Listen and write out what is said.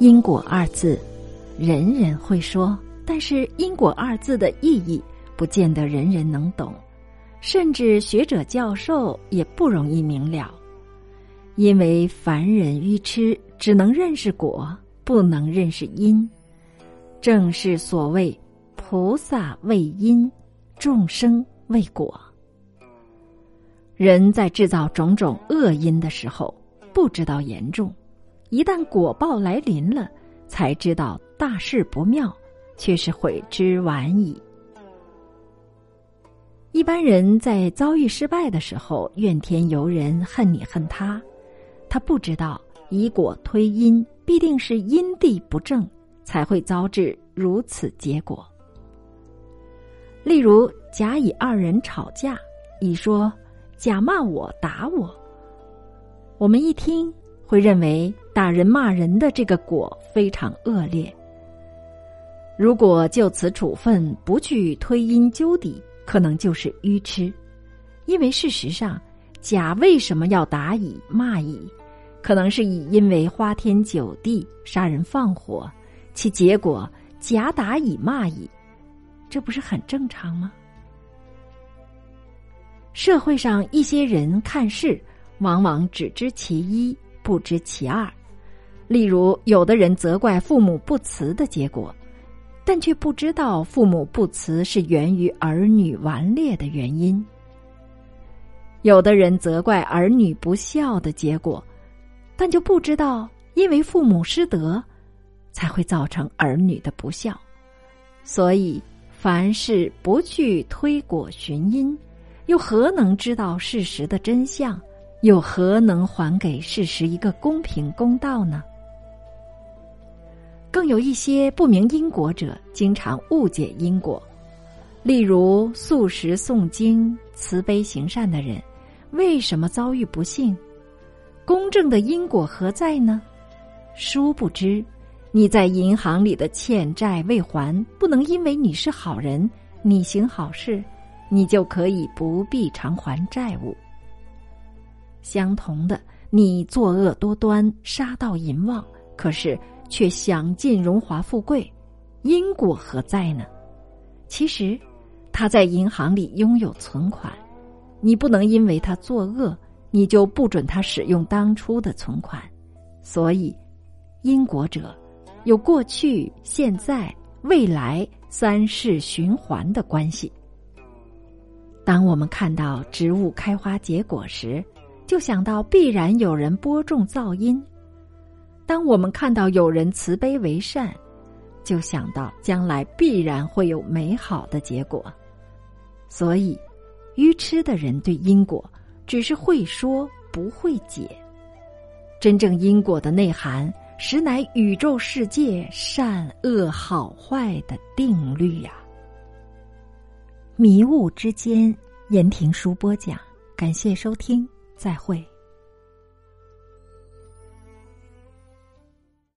因果二字，人人会说，但是因果二字的意义，不见得人人能懂，甚至学者教授也不容易明了。因为凡人愚痴，只能认识果，不能认识因。正是所谓菩萨为因，众生为果。人在制造种种恶因的时候，不知道严重；一旦果报来临了，才知道大事不妙，却是悔之晚矣。一般人在遭遇失败的时候，怨天尤人，恨你恨他，他不知道以果推因，必定是因地不正，才会遭致如此结果。例如甲乙二人吵架，乙说。甲骂我，打我。我们一听会认为打人骂人的这个果非常恶劣。如果就此处分，不去推因究底，可能就是愚痴。因为事实上，甲为什么要打乙骂乙，可能是乙因为花天酒地杀人放火，其结果甲打乙骂乙，这不是很正常吗？社会上一些人看事，往往只知其一，不知其二。例如，有的人责怪父母不慈的结果，但却不知道父母不慈是源于儿女顽劣的原因；有的人责怪儿女不孝的结果，但就不知道因为父母失德，才会造成儿女的不孝。所以，凡事不去推果寻因。又何能知道事实的真相？又何能还给事实一个公平公道呢？更有一些不明因果者，经常误解因果。例如素食诵经、慈悲行善的人，为什么遭遇不幸？公正的因果何在呢？殊不知，你在银行里的欠债未还，不能因为你是好人，你行好事。你就可以不必偿还债务。相同的，你作恶多端，杀盗淫妄，可是却享尽荣华富贵，因果何在呢？其实，他在银行里拥有存款，你不能因为他作恶，你就不准他使用当初的存款。所以，因果者有过去、现在、未来三世循环的关系。当我们看到植物开花结果时，就想到必然有人播种噪音；当我们看到有人慈悲为善，就想到将来必然会有美好的结果。所以，愚痴的人对因果只是会说不会解。真正因果的内涵，实乃宇宙世界善恶好坏的定律呀。迷雾之间，言庭书播讲，感谢收听，再会。